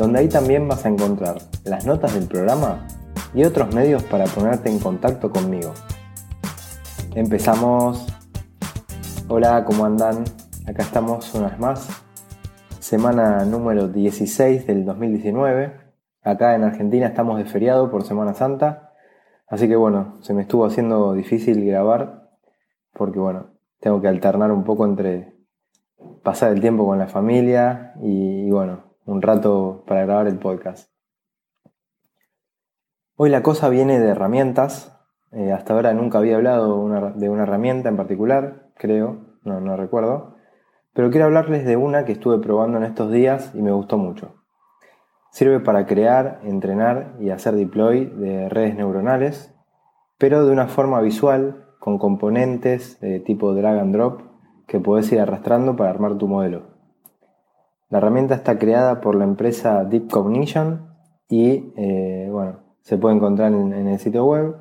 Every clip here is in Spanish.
donde ahí también vas a encontrar las notas del programa y otros medios para ponerte en contacto conmigo. Empezamos. Hola, ¿cómo andan? Acá estamos una vez más. Semana número 16 del 2019. Acá en Argentina estamos de feriado por Semana Santa. Así que bueno, se me estuvo haciendo difícil grabar porque bueno, tengo que alternar un poco entre pasar el tiempo con la familia y, y bueno, un rato para grabar el podcast. Hoy la cosa viene de herramientas. Eh, hasta ahora nunca había hablado de una herramienta en particular, creo, no, no recuerdo. Pero quiero hablarles de una que estuve probando en estos días y me gustó mucho. Sirve para crear, entrenar y hacer deploy de redes neuronales, pero de una forma visual, con componentes de tipo drag and drop que puedes ir arrastrando para armar tu modelo. La herramienta está creada por la empresa Deep Cognition y eh, bueno, se puede encontrar en, el sitio web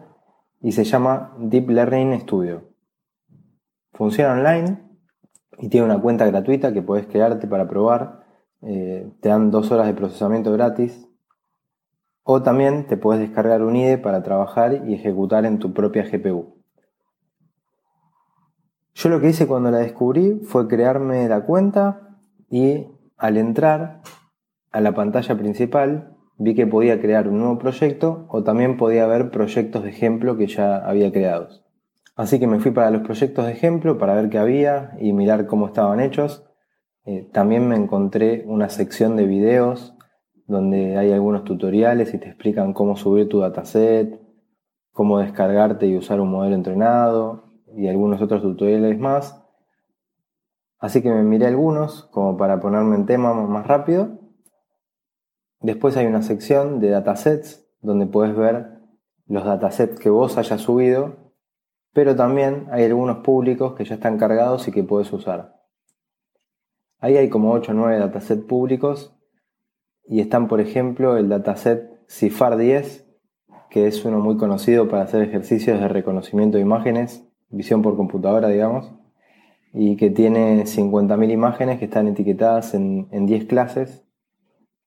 y se llama Deep Learning Studio. Funciona online y tiene una cuenta gratuita que puedes crearte para probar. Eh, te dan dos horas de procesamiento gratis. O también te puedes descargar un IDE para trabajar y ejecutar en tu propia GPU. Yo lo que hice cuando la descubrí fue crearme la cuenta y al entrar a la pantalla principal vi que podía crear un nuevo proyecto o también podía ver proyectos de ejemplo que ya había creados. Así que me fui para los proyectos de ejemplo para ver qué había y mirar cómo estaban hechos. Eh, también me encontré una sección de videos donde hay algunos tutoriales y te explican cómo subir tu dataset, cómo descargarte y usar un modelo entrenado y algunos otros tutoriales más. Así que me miré algunos como para ponerme en tema más rápido Después hay una sección de datasets donde puedes ver los datasets que vos hayas subido, pero también hay algunos públicos que ya están cargados y que puedes usar. Ahí hay como 8 o 9 datasets públicos y están, por ejemplo, el dataset CIFAR 10, que es uno muy conocido para hacer ejercicios de reconocimiento de imágenes, visión por computadora, digamos, y que tiene 50.000 imágenes que están etiquetadas en, en 10 clases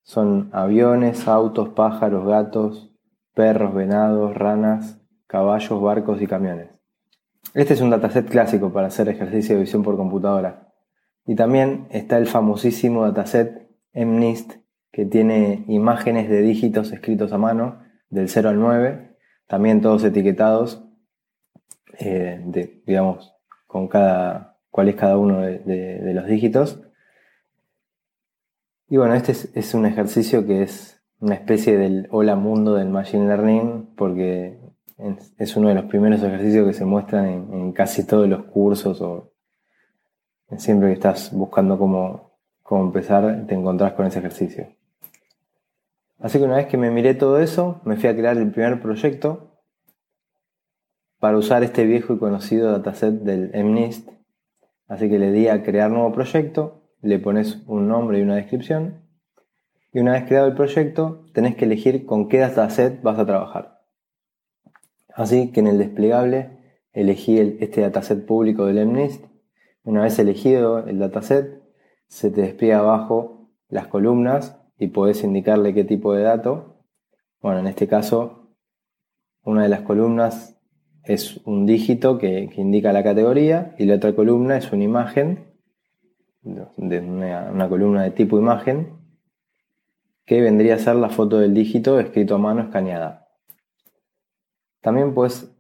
son aviones, autos, pájaros, gatos, perros, venados, ranas, caballos, barcos y camiones. Este es un dataset clásico para hacer ejercicio de visión por computadora. Y también está el famosísimo dataset MNIST, que tiene imágenes de dígitos escritos a mano, del 0 al 9, también todos etiquetados, eh, digamos, con cada, cuál es cada uno de los dígitos. Y bueno, este es, un ejercicio que es una especie del hola mundo del Machine Learning, porque es uno de los primeros ejercicios que se muestran en, casi todos los cursos o siempre que estás buscando cómo, cómo empezar, te encontrás con ese ejercicio. Así que una vez que me miré todo eso, me fui a crear el primer proyecto para usar este viejo y conocido dataset del MNIST. Así que le di a crear nuevo proyecto le pones un nombre y una descripción. Y una vez creado el proyecto, tenés que elegir con qué dataset vas a trabajar. Así que en el desplegable elegí este dataset público del MNIST. Una vez elegido el dataset, se te despliega abajo las columnas y podés indicarle qué tipo de dato. Bueno, en este caso, una de las columnas es un dígito que, indica la categoría y la otra columna es una imagen de una, columna de tipo imagen, que vendría a ser la foto del dígito escrito a mano escaneada. También puedes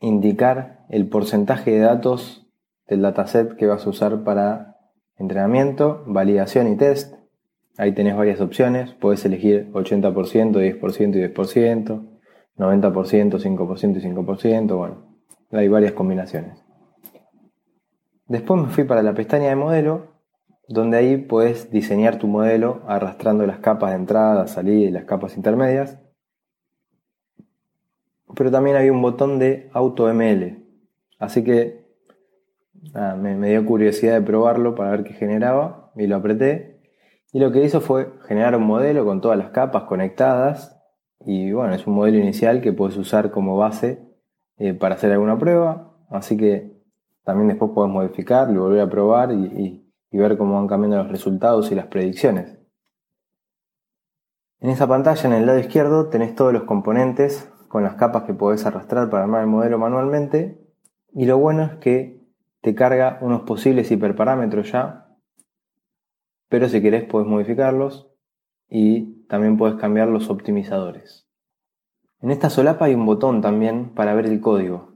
indicar el porcentaje de datos del dataset que vas a usar para entrenamiento, validación y test. Ahí tenés varias opciones, puedes elegir 80%, 10% y 10%, 90%, 5% y 5%, bueno, hay varias combinaciones. Después me fui para la pestaña de modelo donde ahí puedes diseñar tu modelo arrastrando las capas de entrada, salida y las capas intermedias. Pero también hay un botón de AutoML. Así que me, me dio curiosidad de probarlo para ver qué generaba y lo apreté. Y lo que hizo fue generar un modelo con todas las capas conectadas. Y bueno, es un modelo inicial que puedes usar como base eh, para hacer alguna prueba. Así que también después puedes modificarlo volver a probar y, ver cómo van cambiando los resultados y las predicciones. En esa pantalla, en el lado izquierdo, tenés todos los componentes con las capas que podés arrastrar para armar el modelo manualmente. Y lo bueno es que te carga unos posibles hiperparámetros ya, pero si querés puedes modificarlos y también puedes cambiar los optimizadores. En esta solapa hay un botón también para ver el código.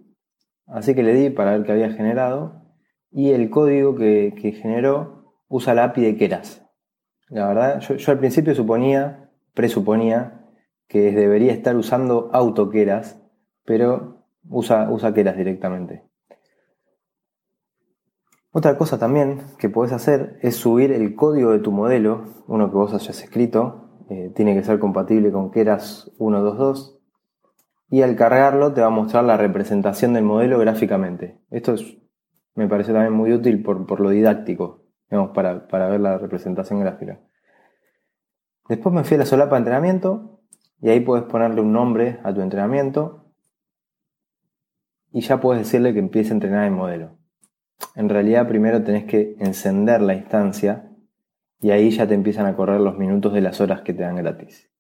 Así que le di para ver qué había generado y el código que, generó usa la API de Keras. La verdad, yo, al principio suponía, presuponía que debería estar usando AutoKeras, pero usa, usa Keras directamente. Otra cosa también que puedes hacer es subir el código de tu modelo, uno que vos hayas escrito, eh, tiene que ser compatible con Keras 122 y al cargarlo te va a mostrar la representación del modelo gráficamente. Esto me parece también muy útil por, lo didáctico, para, para, ver la representación gráfica. Después me fui a la solapa de entrenamiento y ahí puedes ponerle un nombre a tu entrenamiento y ya puedes decirle que empiece a entrenar el modelo. En realidad primero tenés que encender la instancia y ahí ya te empiezan a correr los minutos de las horas que te dan gratis.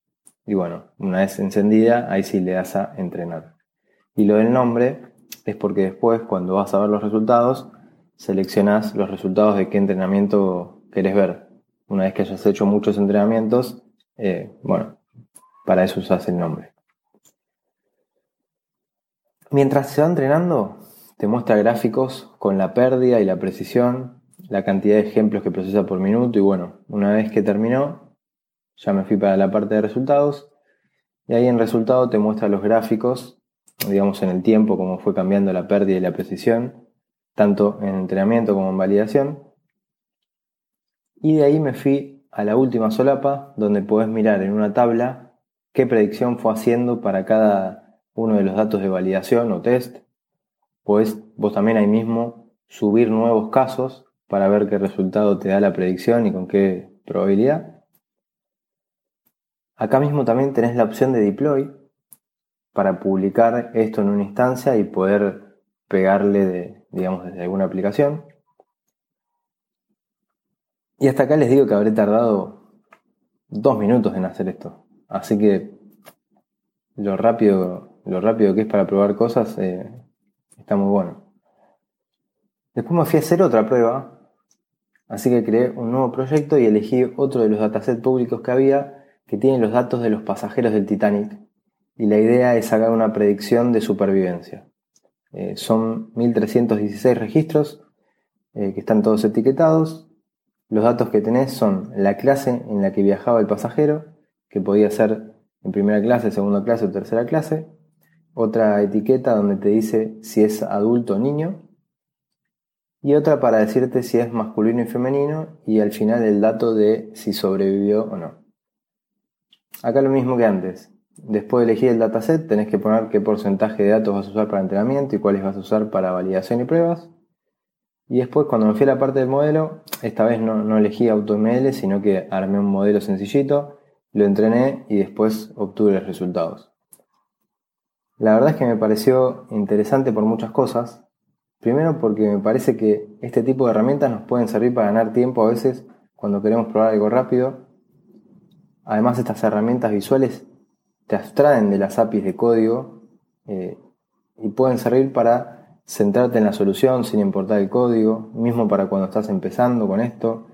Y bueno, una vez encendida, ahí sí le das a entrenar. Y lo del nombre es porque después, cuando vas a ver los resultados, seleccionas los resultados de qué entrenamiento querés ver. Una vez que hayas hecho muchos entrenamientos, eh, bueno, para eso usas el nombre. Mientras se va entrenando, te muestra gráficos con la pérdida y la precisión, la cantidad de ejemplos que procesa por minuto y bueno, una vez que terminó, ya me fui para la parte de resultados y ahí en resultado te muestra los gráficos, digamos en el tiempo, cómo fue cambiando la pérdida y la precisión, tanto en entrenamiento como en validación. Y de ahí me fui a la última solapa, donde puedes mirar en una tabla qué predicción fue haciendo para cada uno de los datos de validación o test. Pues vos también ahí mismo subir nuevos casos para ver qué resultado te da la predicción y con qué probabilidad. Acá mismo también tenés la opción de deploy para publicar esto en una instancia y poder pegarle de, digamos, desde alguna aplicación. Y hasta acá les digo que habré tardado dos minutos en hacer esto. Así que lo rápido, lo rápido que es para probar cosas eh, está muy bueno. Después me fui a hacer otra prueba. Así que creé un nuevo proyecto y elegí otro de los datasets públicos que había que tiene los datos de los pasajeros del Titanic y la idea es sacar una predicción de supervivencia. Eh, son 1316 registros eh, que están todos etiquetados. Los datos que tenés son la clase en la que viajaba el pasajero, que podía ser en primera clase, segunda clase o tercera clase. Otra etiqueta donde te dice si es adulto o niño. Y otra para decirte si es masculino y femenino. Y al final el dato de si sobrevivió o no. Acá lo mismo que antes. Después de elegir el dataset, tenés que poner qué porcentaje de datos vas a usar para entrenamiento y cuáles vas a usar para validación y pruebas. Y después, cuando me fui a la parte del modelo, esta vez no, no elegí AutoML, sino que armé un modelo sencillito, lo entrené y después obtuve los resultados. La verdad es que me pareció interesante por muchas cosas. Primero porque me parece que este tipo de herramientas nos pueden servir para ganar tiempo a veces cuando queremos probar algo rápido Además, estas herramientas visuales te abstraen de las APIs de código eh, y pueden servir para centrarte en la solución sin importar el código, mismo para cuando estás empezando con esto.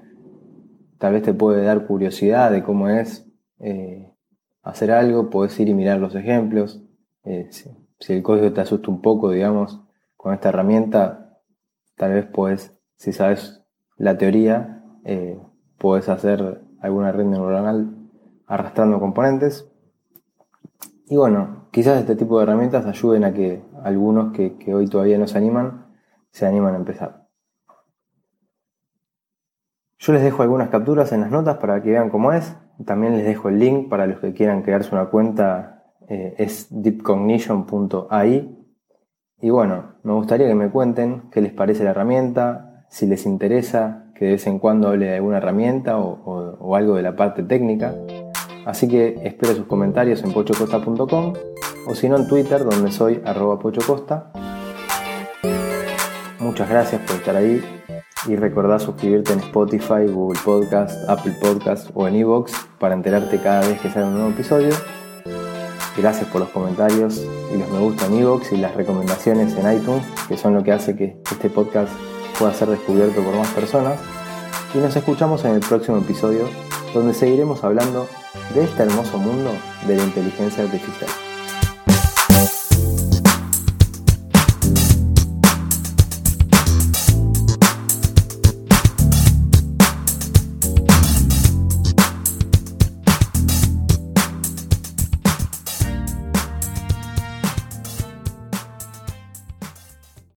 Tal vez te puede dar curiosidad de cómo es eh, hacer algo, puedes ir y mirar los ejemplos. Eh, si, el código te asusta un poco, digamos, con esta herramienta, tal vez puedes, si sabes la teoría, puedes hacer alguna red neuronal arrastrando componentes. Y bueno, quizás este tipo de herramientas ayuden a que algunos que, hoy todavía no se animan, se animan a empezar. Yo les dejo algunas capturas en las notas para que vean cómo es. También les dejo el link para los que quieran crearse una cuenta. Eh, es deepcognition.ai. Y bueno, me gustaría que me cuenten qué les parece la herramienta, si les interesa que de vez en cuando hable de alguna herramienta o, algo de la parte técnica. Así que espero sus comentarios en pochocosta.com o si no en Twitter donde soy arroba pochocosta. Muchas gracias por estar ahí y recordá suscribirte en Spotify, Google Podcast, Apple Podcast o en Evox para enterarte cada vez que sale un nuevo episodio. Gracias por los comentarios y los me gusta en y las recomendaciones en iTunes, que son lo que hace que este podcast pueda ser descubierto por más personas. Y nos escuchamos en el próximo episodio, donde seguiremos hablando de este hermoso mundo de la inteligencia artificial.